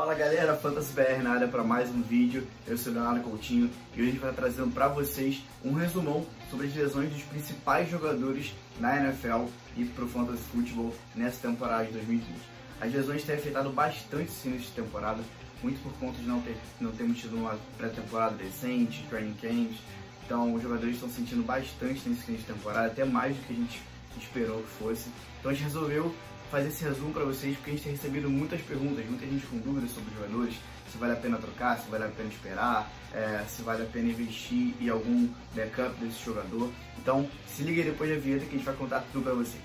Fala galera, Fantasy BR na área para mais um vídeo. Eu sou Leonardo Coutinho e hoje a gente vai trazendo para vocês um resumão sobre as lesões dos principais jogadores na NFL e para o Fantasy Football nessa temporada de 2020. As lesões têm afetado bastante sim nessa temporada, muito por conta de não, ter, não termos tido uma pré-temporada decente, training camps. Então os jogadores estão sentindo bastante nesse fim de temporada, até mais do que a gente esperou que fosse. Então a gente resolveu fazer esse resumo para vocês porque a gente tem recebido muitas perguntas, muita gente com dúvidas sobre jogadores, se vale a pena trocar, se vale a pena esperar, é, se vale a pena investir em algum backup desse jogador. Então se liga aí depois da vinheta que a gente vai contar tudo para vocês.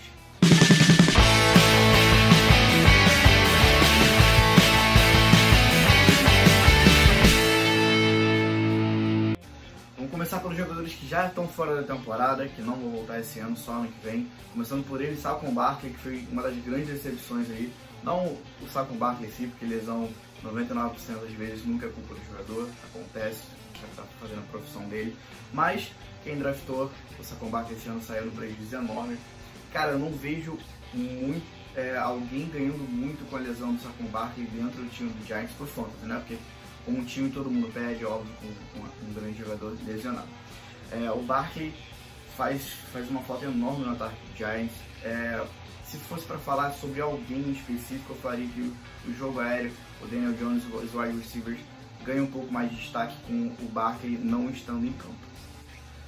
Começar pelos jogadores que já estão fora da temporada, que não vão voltar esse ano, só ano que vem. Começando por ele, Saquon Barkley, que foi uma das grandes decepções aí. Não o Saquon Barkley em si, porque lesão 99% das vezes nunca é culpa do jogador, acontece, já está fazendo a profissão dele. Mas quem draftou o Saquon Barkley esse ano saiu no prejuízo enorme. Cara, eu não vejo muito, é, alguém ganhando muito com a lesão do Saquon Barkley dentro do time do Giants por fantasy, né? Porque como um time todo mundo perde, óbvio, com, com um grande jogador lesionado. É, o Barkley faz, faz uma falta enorme no ataque do Giants. É, se fosse para falar sobre alguém específico, eu faria que o, jogo aéreo, o Daniel Jones, os wide receivers, ganham um pouco mais de destaque com o Barkley não estando em campo.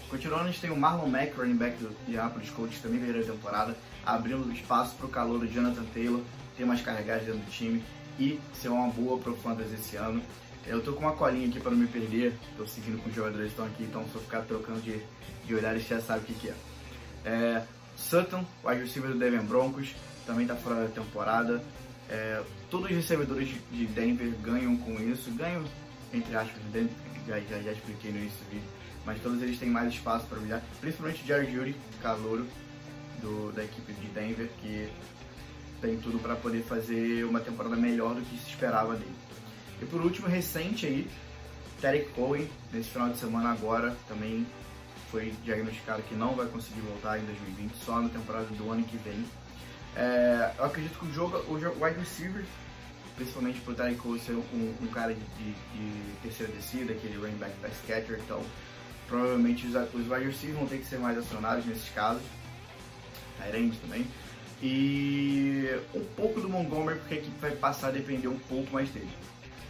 Continuando, a gente tem o Marlon Mack, running back do Indianapolis Colts, também veio da temporada, abrindo espaço para o calor do Jonathan Taylor, ter mais carregadas dentro do time e ser uma boa pro fantasy esse ano. Eu tô com uma colinha aqui para não me perder, tô seguindo com os jogadores que estão aqui, então se eu ficar trocando de, de olhar, você já sabe o que, que é. é. Sutton, wide receiver do Denver Broncos, também tá fora da temporada. É, todos os recebedores de Denver ganham com isso, ganham entre aspas, já, já, já expliquei no início do vídeo, mas todos eles têm mais espaço para brilhar, principalmente o Jared Judy, calouro do, da equipe de Denver, que tem tudo para poder fazer uma temporada melhor do que se esperava dele. E por último, recente aí, Tarek Cohen, nesse final de semana agora, também foi diagnosticado que não vai conseguir voltar em 2020, só na temporada do ano que vem. É, eu acredito que o jogo, o jogo wide receiver, principalmente por Tarek Cohen ser um, um cara de, de, de, terceira descida, aquele running back pass catcher, então provavelmente os, os wide receivers vão ter que ser mais acionados nesses casos. Tyrande também. E um pouco do Montgomery, porque a equipe vai passar a depender um pouco mais dele.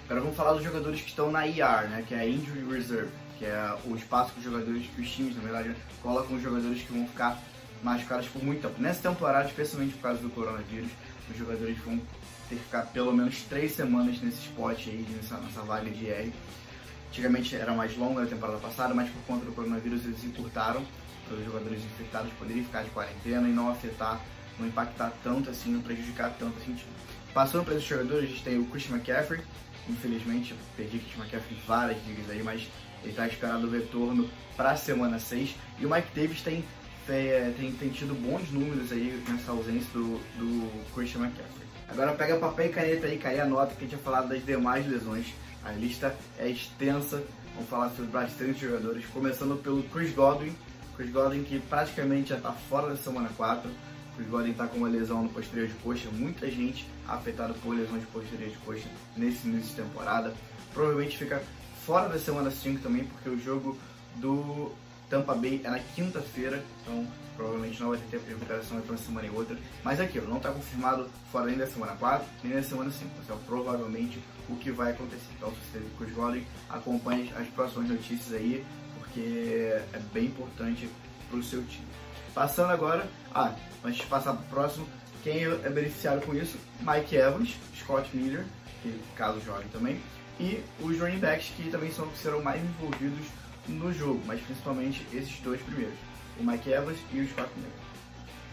Agora vamos falar dos jogadores que estão na IR, né, que é a Injury Reserve, que é o espaço que os jogadores, que os times, na verdade, colocam os jogadores que vão ficar machucados por muito tempo. Nessa temporada, especialmente por causa do coronavírus, os jogadores vão ter que ficar pelo menos três semanas nesse spot aí, nessa, nessa vaga de IR. Antigamente era mais longa na temporada passada, mas por conta do coronavírus eles encurtaram para os jogadores infectados poderem ficar de quarentena e não afetar, não impactar tanto assim, não prejudicar tanto assim. Passando para esses jogadores, a gente tem o Christian McCaffrey, Infelizmente, perdi Christian McCaffrey várias ligas aí, mas ele está esperando o retorno para a semana 6. E o Mike Davis tem, é, tem, tem tido bons números aí nessa ausência do, do Christian McCaffrey. Agora pega papel e caneta aí, cai a nota que a gente tinha falado das demais lesões. A lista é extensa, vamos falar sobre bastante jogadores, começando pelo Chris Godwin. Chris Godwin que praticamente já está fora da semana 4 Chris Godwin está com uma lesão no posterior de coxa, muita gente afetada por lesões de posterior de coxa nesse início de temporada. Provavelmente fica fora da semana 5 também, porque o jogo do Tampa Bay é na quinta-feira, então provavelmente não vai ter tempo de recuperação entre uma semana e outra. Mas aquilo, não está confirmado fora nem da semana 4, nem da semana 5. Então, provavelmente o que vai acontecer. Então, se você Chris Godwin, acompanhe as próximas notícias aí, porque é bem importante para o seu time. Passando agora, ah, antes de passar para o próximo, quem é beneficiado com isso? Mike Evans, Scott Miller, que caso jogue também, e os running backs que também são serão mais envolvidos no jogo, mas principalmente esses dois primeiros, o Mike Evans e o Scott Miller.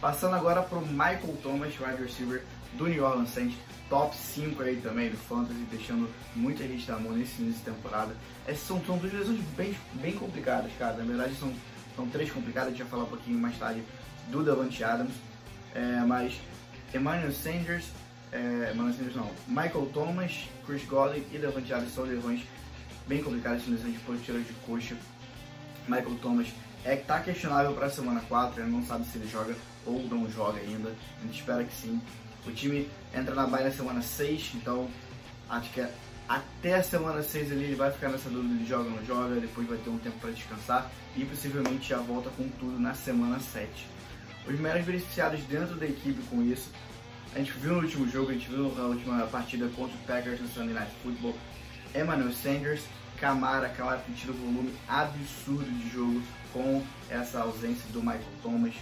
Passando agora para o Michael Thomas, wide receiver do New Orleans Saints, top 5 aí também do Fantasy, deixando muita gente na mão nesse início de temporada. Essas são, são duas lesões bem, bem complicadas, cara. Na verdade, são são três complicadas, a gente vai falar um pouquinho mais tarde do Davante Adams. É, mas Emmanuel Sanders, é, Emmanuel Sanders não, Michael Thomas, Chris Godwin e Davante Adams são lesões bem complicadas, são lesões de postura de coxa. Michael Thomas é que tá questionável para a semana 4, ele não sabe se ele joga ou não joga ainda. A gente espera que sim. O time entra na baia na semana 6, então acho que é até a semana 6 ali ele vai ficar nessa dúvida de joga ou não joga, depois vai ter um tempo para descansar e possivelmente já volta com tudo na semana 7. Os melhores beneficiados dentro da equipe com isso, a gente viu no último jogo, a gente viu na última partida contra o Packers no Sunday Night Football, Emmanuel Sanders, Camara, Camara tem tido um volume absurdo de jogos com essa ausência do Michael Thomas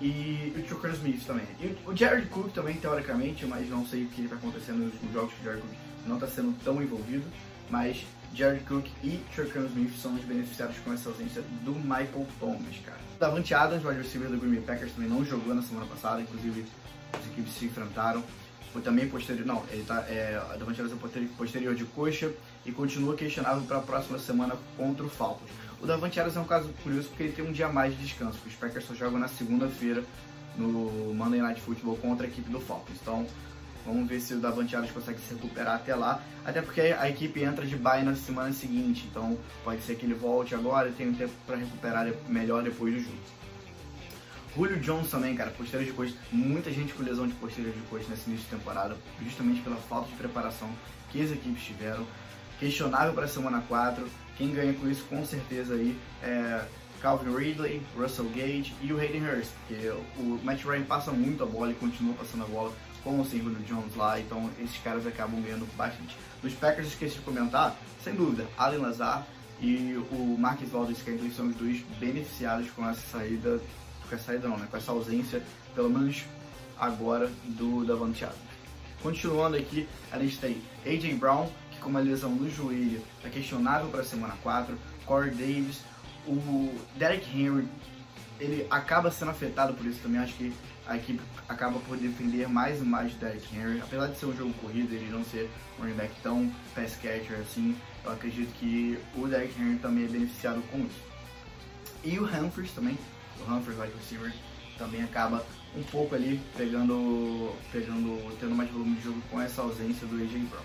e o Chucker Smith também. E o Jared Cook também, teoricamente, mas não sei o que está acontecendo nos últimos jogos que o Jared Cook não está sendo tão envolvido, mas Jared Cook e Chucker Smith são os beneficiados com essa ausência do Michael Thomas, cara. Davante Adams, wide receiver do Green Bay Packers, também não jogou na semana passada, inclusive as equipes se enfrentaram. Foi também posterior, não, ele tá, é, Davante Adams é posterior de coxa e continua questionável para a próxima semana contra o Falcons. O Davante Adams é um caso curioso porque ele tem um dia mais de descanso, porque os Packers só jogam na segunda-feira no Monday Night Football contra a equipe do Falcons. Então, vamos ver se o Davante Adams consegue se recuperar até lá, até porque a equipe entra de bye na semana seguinte, então pode ser que ele volte agora e tenha um tempo para recuperar melhor depois do jogo. Julio Jones também, cara, posterior de coxa, muita gente com lesão de posterior de coxa nesse início de temporada, justamente pela falta de preparação que as equipes tiveram. Questionável para a semana 4, quem ganha com isso com certeza aí é Calvin Ridley, Russell Gage e o Hayden Hurst, porque o Matt Ryan passa muito a bola e continua passando a bola com o Julio Jones lá, então esses caras acabam ganhando bastante. Dos Packers, esqueci de comentar, sem dúvida, Allen Lazar e o Marcus Valdez-Scantling são os dois beneficiados com essa saída, com essa saída não, né, com essa ausência, pelo menos agora, do Davante Adams. Continuando aqui, a gente tem AJ Brown, com uma lesão no joelho, está questionável para a semana 4. Corey Davis, o Derek Henry, ele acaba sendo afetado por isso também. Acho que a equipe acaba por defender mais e mais o Derek Henry. Apesar de ser um jogo corrido, ele não ser um running back tão pass catcher assim, eu acredito que o Derek Henry também é beneficiado com isso. E o Humphries também, o Humphries wide receiver, também acaba um pouco ali pegando, pegando, tendo mais volume de jogo com essa ausência do AJ Brown.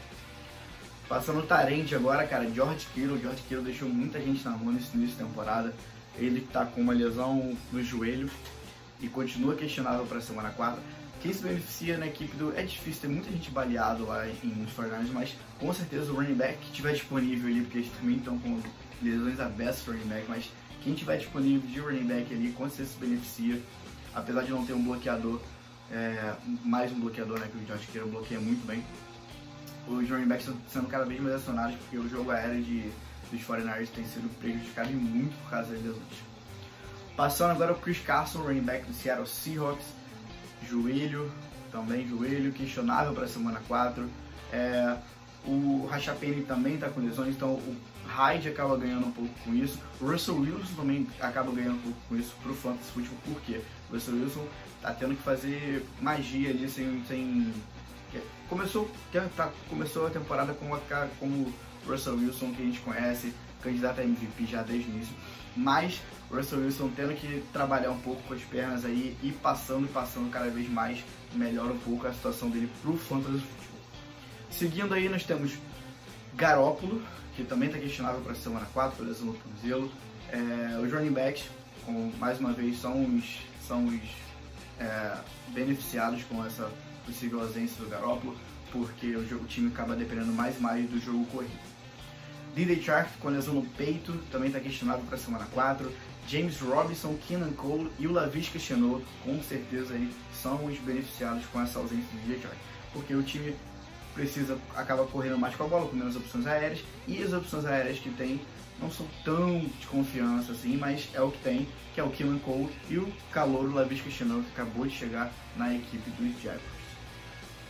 Passando o Tarente agora, cara, George Kittle. George Kittle deixou muita gente na rua nesse início de temporada. Ele tá com uma lesão no joelho e continua questionável para a semana 4. Quem se beneficia na equipe do. É difícil, tem muita gente baleado lá em nos 49 mas com certeza o running back que estiver disponível ali, porque eles também estão com lesões abertas running back, mas quem tiver disponível de running back ali, com certeza se beneficia. Apesar de não ter um bloqueador, é, mais um bloqueador, né? Que o George Kittle bloqueia muito bem os running backs estão sendo cada vez mais acionados porque o jogo aéreo de, dos 49ers tem sido prejudicado muito por causa das lesões. Passando agora o Chris Carson, running back do Seattle Seahawks, joelho, também joelho, questionável para a semana 4. É, o Rashapene também está com lesões, então o Hyde acaba ganhando um pouco com isso. O Russell Wilson também acaba ganhando um pouco com isso para o Fantasy Football, porque o Russell Wilson está tendo que fazer magia ali sem, sem Começou, tá, começou a temporada com cara como Russell Wilson, que a gente conhece, candidato a MVP já desde o início, mas Russell Wilson tendo que trabalhar um pouco com as pernas aí e passando e passando cada vez mais, melhora um pouco a situação dele pro Fantasy Football. Seguindo aí, nós temos Garópolo, que também está questionável para a semana 4, por lesão no tornozelo. É, os running backs, com, mais uma vez, são os, são os é, beneficiados com essa possível ausência do Garoppolo, porque o, jogo, o time acaba dependendo mais e mais do jogo corrido. DJ Shark com lesão no peito, também está questionado para a semana 4. James Robinson, Keenan Cole e o Lavisca Chenot, com certeza aí, são os beneficiados com essa ausência do DJ Shark, porque o time precisa acaba correndo mais com a bola, com menos opções aéreas, e as opções aéreas que tem não são tão de confiança assim, mas é o que tem, que é o Keenan Cole e o calouro Lavisca Chenot, que acabou de chegar na equipe dos Jaguars.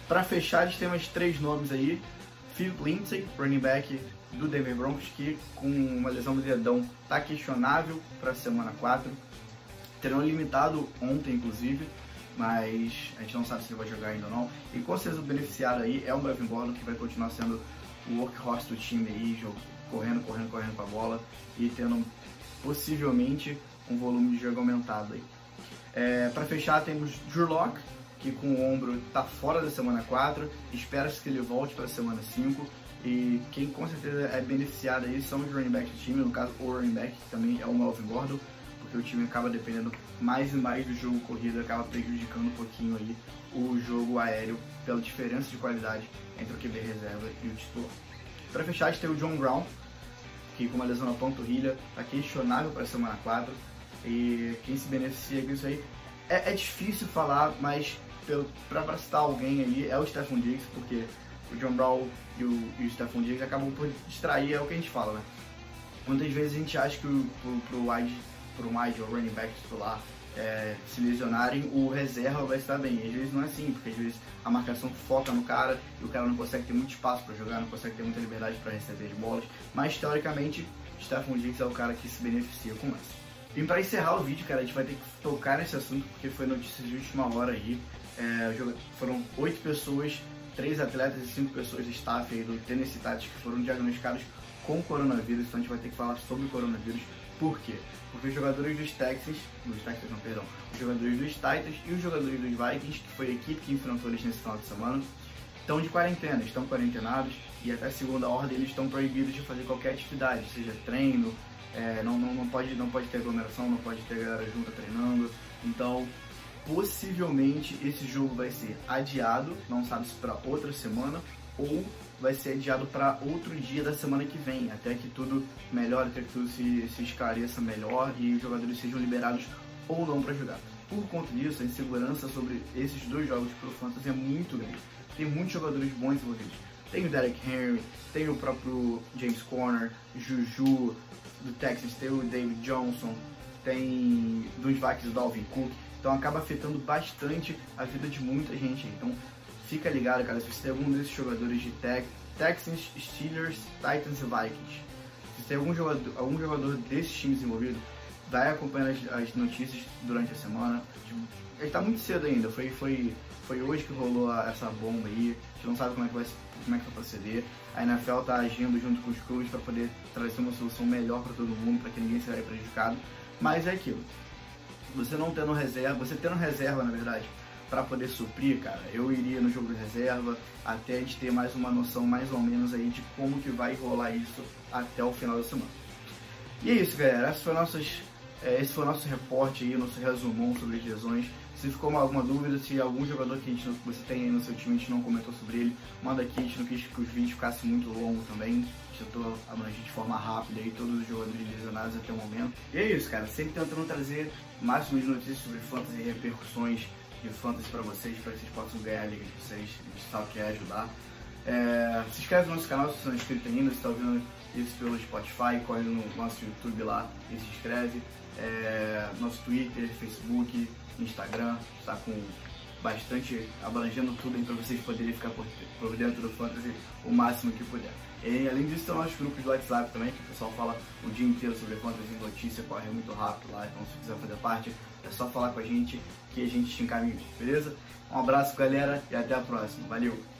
Para fechar, a gente tem mais três nomes aí. Philip Lindsay, running back do Denver Broncos, que com uma lesão no dedão está questionável para a semana 4. Terão limitado ontem, inclusive, mas a gente não sabe se ele vai jogar ainda ou não. E com certeza o beneficiário aí é o Melvin Gordon, que vai continuar sendo o workhorse do time aí, correndo, correndo, correndo com a bola e tendo possivelmente um volume de jogo aumentado aí. É, para fechar, temos Drew Locke, que com o ombro está fora da semana 4, espera-se que ele volte para a semana 5. E quem com certeza é beneficiado aí são os running backs do time, no caso o running back, que também é o Melvin Gordon, porque o time acaba dependendo mais e mais do jogo corrido, acaba prejudicando um pouquinho aí o jogo aéreo pela diferença de qualidade entre o QB reserva e o titular. Para fechar, a gente tem o John Brown, que com uma lesão na panturrilha está questionável para a semana 4 e quem se beneficia disso aí é, é difícil falar, mas para citar alguém aí é o Stephon Diggs, porque o John Brown e o, e o Stephon Diggs acabam por distrair, é o que a gente fala, né? Muitas vezes a gente acha que o, pro, wide, pro wide ou running back titular é, se lesionarem, o reserva vai estar bem. às vezes não é assim, porque às vezes a marcação foca no cara e o cara não consegue ter muito espaço para jogar, não consegue ter muita liberdade para receber as bolas. Mas teoricamente, Stephon Diggs é o cara que se beneficia com isso. E para encerrar o vídeo, cara, a gente vai ter que tocar nesse assunto porque foi notícia de última hora aí. É, foram oito pessoas, três atletas e cinco pessoas de staff aí do Tennessee Titans que foram diagnosticados com coronavírus. Então a gente vai ter que falar sobre coronavírus. Por quê? Porque os jogadores dos Texans, dos Texans não, perdão, os jogadores dos Titans e os jogadores dos Vikings, que foi a equipe que enfrentou eles nesse final de semana, estão de quarentena, estão quarentenados e até segunda ordem eles estão proibidos de fazer qualquer atividade, seja treino, é, não, não, não, pode, não pode ter aglomeração, não pode ter galera junta treinando. Então, possivelmente esse jogo vai ser adiado, não sabe se para outra semana ou vai ser adiado para outro dia da semana que vem, até que tudo melhore, até que tudo se, se esclareça melhor e os jogadores sejam liberados ou não para jogar. Por conta disso, a insegurança sobre esses dois jogos pro Fantasy é muito grande. Tem muitos jogadores bons envolvidos. Tem o Derek Henry, tem o próprio James Conner, Juju, do Texas tem o David Johnson, tem dos Vikings o Dalvin Cook. Então acaba afetando bastante a vida de muita gente. Então fica ligado, cara, se você tem algum desses jogadores de tech, Texans, Steelers, Titans e Vikings. Se tem algum jogador, algum jogador desses times envolvido, vai acompanhando as, as notícias durante a semana. Tipo, ele tá muito cedo ainda, foi, foi, foi hoje que rolou a, essa bomba aí, a gente não sabe como é que vai, como é que vai proceder. A NFL tá agindo junto com os clubes para poder trazer uma solução melhor para todo mundo, para que ninguém seja prejudicado. Mas é aquilo. Você não tendo reserva, você tendo reserva na verdade, para poder suprir, cara, eu iria no jogo de reserva até a gente ter mais uma noção mais ou menos aí de como que vai rolar isso até o final da semana. E é isso, galera. Essas foram nossas é, esse foi o nosso reporte aí, nosso resumão sobre as lesões. Se ficou alguma dúvida, se algum jogador que, a gente, você tem aí no seu time a gente não comentou sobre ele, manda aqui, a gente não quis que os vídeos ficassem muito longos também. A gente tentou abranger de forma rápida aí todos os jogadores lesionados até o momento. E é isso, cara. Sempre tentando trazer máximas notícias sobre fantasy e repercussões de fantasy para vocês, para que vocês possam ganhar a liga de vocês. A gente sabe que é ajudar. É, se inscreve no nosso canal se você não é inscrito ainda, se está ouvindo isso pelo Spotify, corre no nosso YouTube lá e se inscreve. É, nosso Twitter, Facebook, Instagram, está com bastante abrangendo tudo aí para vocês poderem ficar por, por, dentro do fantasy o máximo que puder. E além disso, tem nossos grupos do WhatsApp também, que o pessoal fala o dia inteiro sobre fantasy notícia, corre muito rápido lá, então se quiser fazer parte, é só falar com a gente que a gente te encaminha, beleza? Um abraço galera e até a próxima. Valeu!